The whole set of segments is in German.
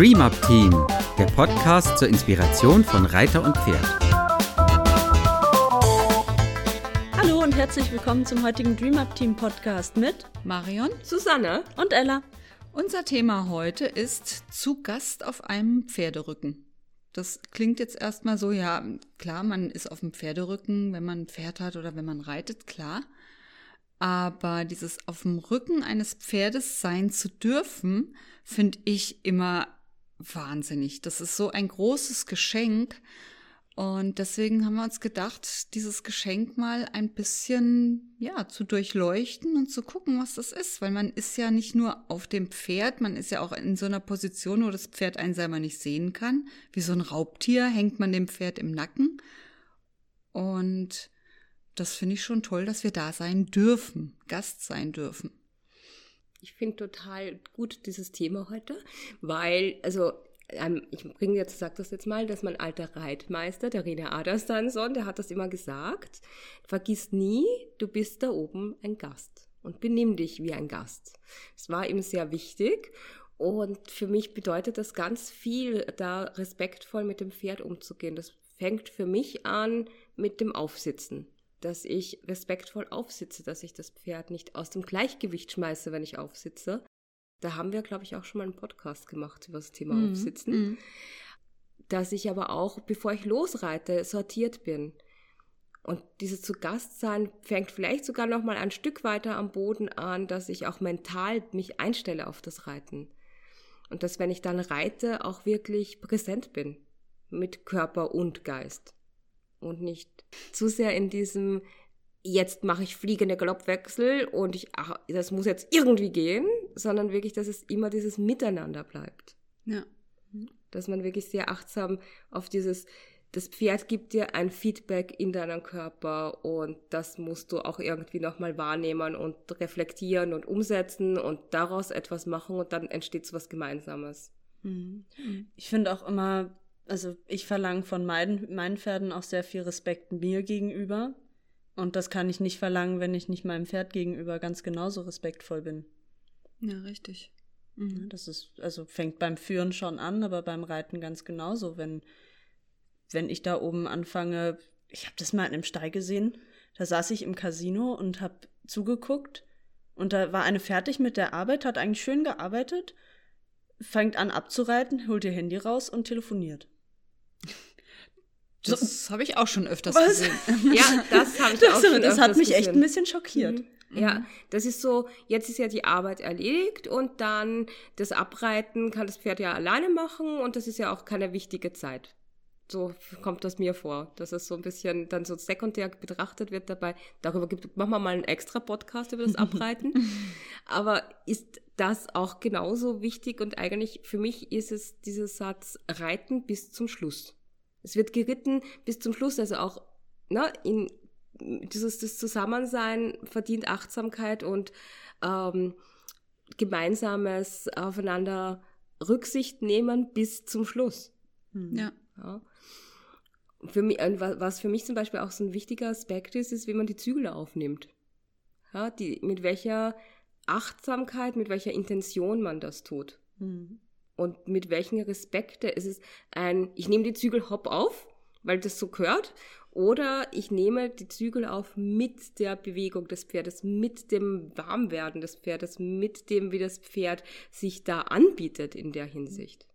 Dream Up Team, der Podcast zur Inspiration von Reiter und Pferd. Hallo und herzlich willkommen zum heutigen Dream Up Team Podcast mit Marion Susanne und Ella. Unser Thema heute ist zu Gast auf einem Pferderücken. Das klingt jetzt erstmal so, ja, klar, man ist auf dem Pferderücken, wenn man ein Pferd hat oder wenn man reitet, klar. Aber dieses auf dem Rücken eines Pferdes sein zu dürfen, finde ich immer wahnsinnig. Das ist so ein großes Geschenk. Und deswegen haben wir uns gedacht, dieses Geschenk mal ein bisschen, ja, zu durchleuchten und zu gucken, was das ist. Weil man ist ja nicht nur auf dem Pferd, man ist ja auch in so einer Position, wo das Pferd einen selber nicht sehen kann. Wie so ein Raubtier hängt man dem Pferd im Nacken. Und das finde ich schon toll, dass wir da sein dürfen, Gast sein dürfen. Ich finde total gut dieses Thema heute, weil, also ähm, ich bringe jetzt, sag das jetzt mal, dass mein alter Reitmeister, der Rene Adersteinson, der hat das immer gesagt, vergiss nie, du bist da oben ein Gast und benimm dich wie ein Gast. Es war ihm sehr wichtig und für mich bedeutet das ganz viel, da respektvoll mit dem Pferd umzugehen. Das fängt für mich an mit dem Aufsitzen dass ich respektvoll aufsitze, dass ich das Pferd nicht aus dem Gleichgewicht schmeiße, wenn ich aufsitze. Da haben wir, glaube ich, auch schon mal einen Podcast gemacht über das Thema mhm. Aufsitzen. Mhm. Dass ich aber auch, bevor ich losreite, sortiert bin. Und dieses zu Gast sein fängt vielleicht sogar noch mal ein Stück weiter am Boden an, dass ich auch mental mich einstelle auf das Reiten. Und dass, wenn ich dann reite, auch wirklich präsent bin mit Körper und Geist und nicht zu sehr in diesem jetzt mache ich fliegende Galoppwechsel und ich, ach, das muss jetzt irgendwie gehen, sondern wirklich, dass es immer dieses Miteinander bleibt. Ja. Dass man wirklich sehr achtsam auf dieses, das Pferd gibt dir ein Feedback in deinen Körper und das musst du auch irgendwie nochmal wahrnehmen und reflektieren und umsetzen und daraus etwas machen und dann entsteht so was Gemeinsames. Mhm. Ich finde auch immer, also ich verlange von meinen, meinen Pferden auch sehr viel Respekt mir gegenüber. Und das kann ich nicht verlangen, wenn ich nicht meinem Pferd gegenüber ganz genauso respektvoll bin. Ja, richtig. Mhm. Das ist, also fängt beim Führen schon an, aber beim Reiten ganz genauso. Wenn, wenn ich da oben anfange, ich habe das mal in einem Stall gesehen, da saß ich im Casino und habe zugeguckt und da war eine fertig mit der Arbeit, hat eigentlich schön gearbeitet, fängt an abzureiten, holt ihr Handy raus und telefoniert. Das so, habe ich auch schon öfters was? gesehen. Ja, das habe ich das, auch schon Das hat mich gesehen. echt ein bisschen schockiert. Mhm. Ja, das ist so, jetzt ist ja die Arbeit erledigt und dann das Abreiten kann das Pferd ja alleine machen und das ist ja auch keine wichtige Zeit. So kommt das mir vor, dass es so ein bisschen dann so sekundär betrachtet wird dabei. Darüber gibt, machen wir mal einen extra Podcast über das Abreiten. Aber ist das auch genauso wichtig und eigentlich für mich ist es dieser Satz Reiten bis zum Schluss. Es wird geritten bis zum Schluss, also auch ne, in dieses das Zusammensein verdient Achtsamkeit und ähm, gemeinsames aufeinander Rücksicht nehmen bis zum Schluss. Hm. Ja. ja. Für mich, was für mich zum Beispiel auch so ein wichtiger Aspekt ist, ist, wie man die Zügel aufnimmt. Ja, die, mit welcher Achtsamkeit, mit welcher Intention man das tut. Mhm und mit welchen Respekte. Es ist ein, ich nehme die Zügel hopp auf, weil das so gehört, oder ich nehme die Zügel auf mit der Bewegung des Pferdes, mit dem Warmwerden des Pferdes, mit dem, wie das Pferd sich da anbietet in der Hinsicht.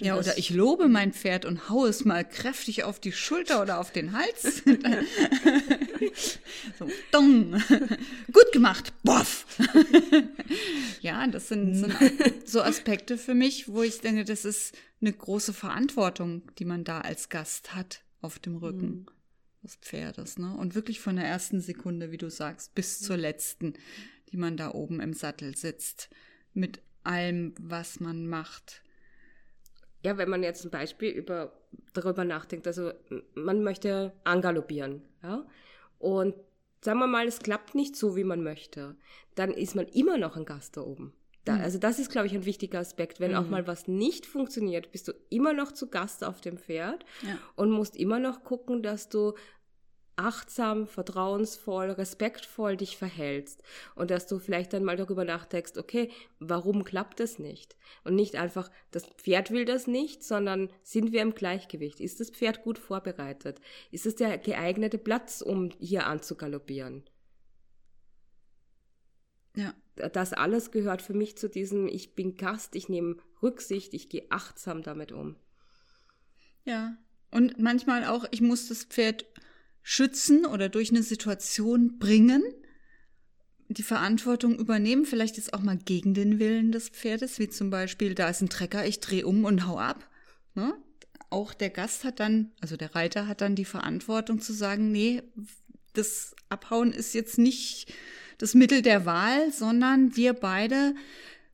Hm. Ja, oder ich lobe mein Pferd und haue es mal kräftig auf die Schulter oder auf den Hals. so, dong. Gut gemacht. Boff. ja, das sind, sind so Aspekte für mich, wo ich denke, das ist eine große Verantwortung, die man da als Gast hat auf dem Rücken mhm. des Pferdes. Ne? Und wirklich von der ersten Sekunde, wie du sagst, bis zur letzten, die man da oben im Sattel sitzt. Mit allem, was man macht ja, wenn man jetzt zum Beispiel über, darüber nachdenkt, also man möchte angaloppieren, ja, und sagen wir mal, es klappt nicht so, wie man möchte, dann ist man immer noch ein Gast da oben. Da, mhm. Also das ist, glaube ich, ein wichtiger Aspekt. Wenn mhm. auch mal was nicht funktioniert, bist du immer noch zu Gast auf dem Pferd ja. und musst immer noch gucken, dass du achtsam, vertrauensvoll, respektvoll dich verhältst und dass du vielleicht dann mal darüber nachdenkst, okay, warum klappt das nicht? Und nicht einfach, das Pferd will das nicht, sondern sind wir im Gleichgewicht? Ist das Pferd gut vorbereitet? Ist es der geeignete Platz, um hier anzugaloppieren? Ja. Das alles gehört für mich zu diesem, ich bin Gast, ich nehme Rücksicht, ich gehe achtsam damit um. Ja. Und manchmal auch, ich muss das Pferd schützen oder durch eine Situation bringen, die Verantwortung übernehmen, vielleicht jetzt auch mal gegen den Willen des Pferdes, wie zum Beispiel, da ist ein Trecker, ich drehe um und hau ab. Ne? Auch der Gast hat dann, also der Reiter hat dann die Verantwortung zu sagen, nee, das Abhauen ist jetzt nicht das Mittel der Wahl, sondern wir beide,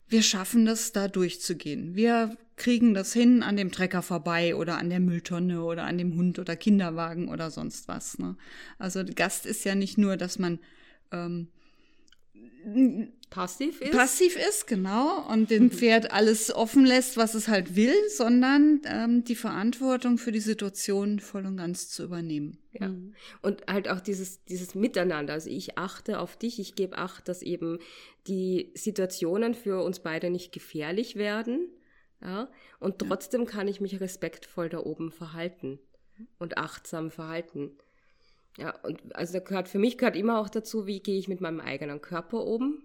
wir schaffen das, da durchzugehen. Wir kriegen das hin an dem Trecker vorbei oder an der Mülltonne oder an dem Hund oder Kinderwagen oder sonst was. Ne? Also Gast ist ja nicht nur, dass man ähm, passiv ist. Passiv ist, genau. Und dem Pferd alles offen lässt, was es halt will, sondern ähm, die Verantwortung für die Situation voll und ganz zu übernehmen. Ja. Mhm. Und halt auch dieses, dieses Miteinander. Also ich achte auf dich, ich gebe Acht, dass eben die Situationen für uns beide nicht gefährlich werden. Ja? Und trotzdem ja. kann ich mich respektvoll da oben verhalten und achtsam verhalten. Ja, und also da gehört für mich gehört immer auch dazu, wie gehe ich mit meinem eigenen Körper um,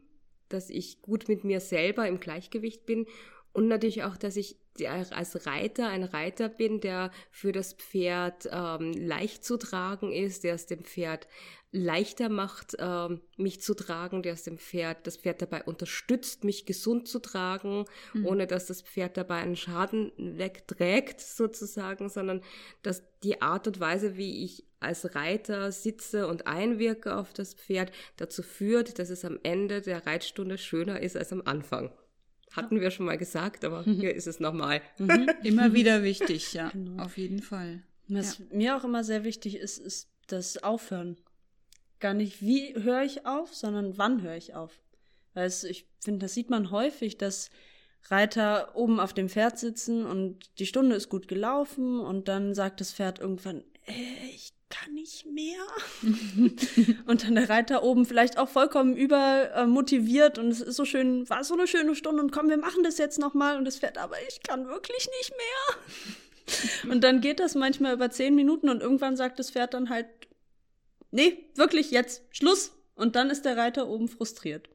dass ich gut mit mir selber im Gleichgewicht bin und natürlich auch, dass ich als Reiter ein Reiter bin, der für das Pferd ähm, leicht zu tragen ist, der es dem Pferd leichter macht, ähm, mich zu tragen, der es dem Pferd, das Pferd dabei unterstützt, mich gesund zu tragen, mhm. ohne dass das Pferd dabei einen Schaden wegträgt, sozusagen, sondern dass die Art und Weise, wie ich als Reiter sitze und einwirke auf das Pferd, dazu führt, dass es am Ende der Reitstunde schöner ist als am Anfang. Hatten wir schon mal gesagt, aber mhm. hier ist es nochmal. Mhm. Immer wieder wichtig, ja, genau. auf jeden Fall. Was ja. mir auch immer sehr wichtig ist, ist das Aufhören. Gar nicht, wie höre ich auf, sondern wann höre ich auf. Weil es, ich finde, das sieht man häufig, dass Reiter oben auf dem Pferd sitzen und die Stunde ist gut gelaufen und dann sagt das Pferd irgendwann, äh, ich kann nicht mehr. und dann der Reiter oben vielleicht auch vollkommen übermotiviert und es ist so schön, war so eine schöne Stunde und komm, wir machen das jetzt nochmal und das Pferd, aber ich kann wirklich nicht mehr. und dann geht das manchmal über zehn Minuten und irgendwann sagt das Pferd dann halt, nee, wirklich jetzt, Schluss. Und dann ist der Reiter oben frustriert.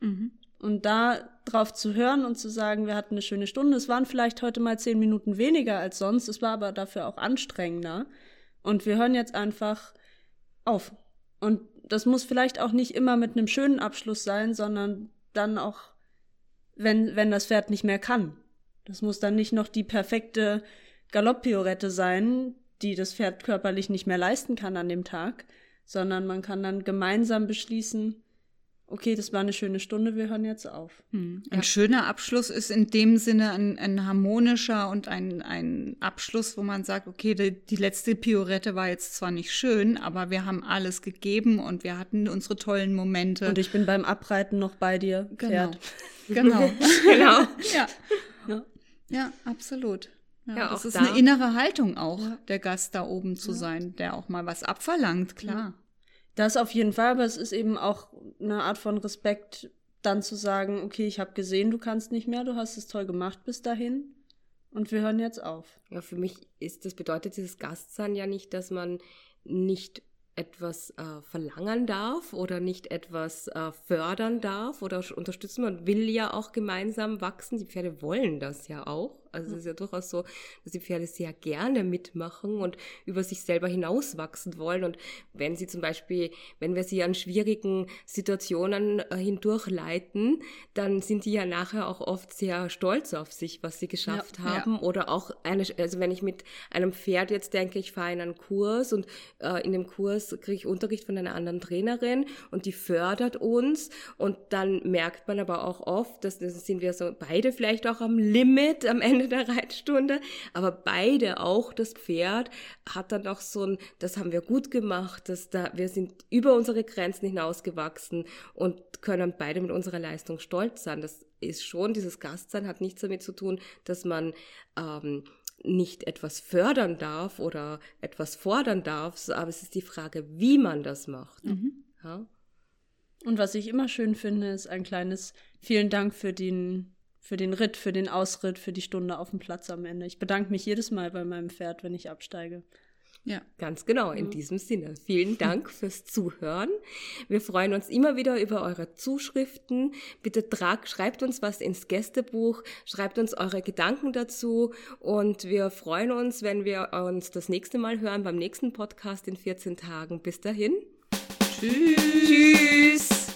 Mhm. Und da drauf zu hören und zu sagen, wir hatten eine schöne Stunde, es waren vielleicht heute mal zehn Minuten weniger als sonst, es war aber dafür auch anstrengender. Und wir hören jetzt einfach auf. Und das muss vielleicht auch nicht immer mit einem schönen Abschluss sein, sondern dann auch, wenn, wenn das Pferd nicht mehr kann. Das muss dann nicht noch die perfekte Galopppiorette sein, die das Pferd körperlich nicht mehr leisten kann an dem Tag, sondern man kann dann gemeinsam beschließen, okay, das war eine schöne Stunde, wir hören jetzt auf. Hm. Ein ja. schöner Abschluss ist in dem Sinne ein, ein harmonischer und ein, ein Abschluss, wo man sagt, okay, die, die, letzte Piorette war jetzt zwar nicht schön, aber wir haben alles gegeben und wir hatten unsere tollen Momente. Und ich bin beim Abreiten noch bei dir, genau. Pferd. Genau. genau. ja. ja. Ja, absolut. Ja, ja das ist da. eine innere Haltung auch, ja. der Gast da oben zu sein, der auch mal was abverlangt, klar. Das auf jeden Fall, aber es ist eben auch eine Art von Respekt, dann zu sagen, okay, ich habe gesehen, du kannst nicht mehr, du hast es toll gemacht bis dahin und wir hören jetzt auf. Ja, für mich ist das bedeutet dieses Gastsein ja nicht, dass man nicht etwas äh, verlangen darf oder nicht etwas äh, fördern darf oder unterstützen. Man will ja auch gemeinsam wachsen. Die Pferde wollen das ja auch. Also es ist ja durchaus so, dass die Pferde sehr gerne mitmachen und über sich selber hinauswachsen wollen. Und wenn sie zum Beispiel, wenn wir sie an schwierigen Situationen äh, hindurchleiten, dann sind die ja nachher auch oft sehr stolz auf sich, was sie geschafft ja, haben. Ja. Oder auch eine, also wenn ich mit einem Pferd jetzt denke, ich fahre in einen Kurs und äh, in dem Kurs kriege ich Unterricht von einer anderen Trainerin und die fördert uns und dann merkt man aber auch oft, dass das sind wir so beide vielleicht auch am Limit am Ende der Reitstunde, aber beide, auch das Pferd, hat dann auch so ein, das haben wir gut gemacht, dass da, wir sind über unsere Grenzen hinausgewachsen und können beide mit unserer Leistung stolz sein. Das ist schon, dieses Gastsein hat nichts damit zu tun, dass man ähm, nicht etwas fördern darf oder etwas fordern darf, aber es ist die Frage, wie man das macht. Mhm. Ja? Und was ich immer schön finde, ist ein kleines Vielen Dank für den, für den Ritt, für den Ausritt, für die Stunde auf dem Platz am Ende. Ich bedanke mich jedes Mal bei meinem Pferd, wenn ich absteige. Ja, ganz genau. In diesem Sinne. Vielen Dank fürs Zuhören. Wir freuen uns immer wieder über eure Zuschriften. Bitte trag, schreibt uns was ins Gästebuch, schreibt uns eure Gedanken dazu und wir freuen uns, wenn wir uns das nächste Mal hören beim nächsten Podcast in 14 Tagen. Bis dahin. Tschüss. Tschüss.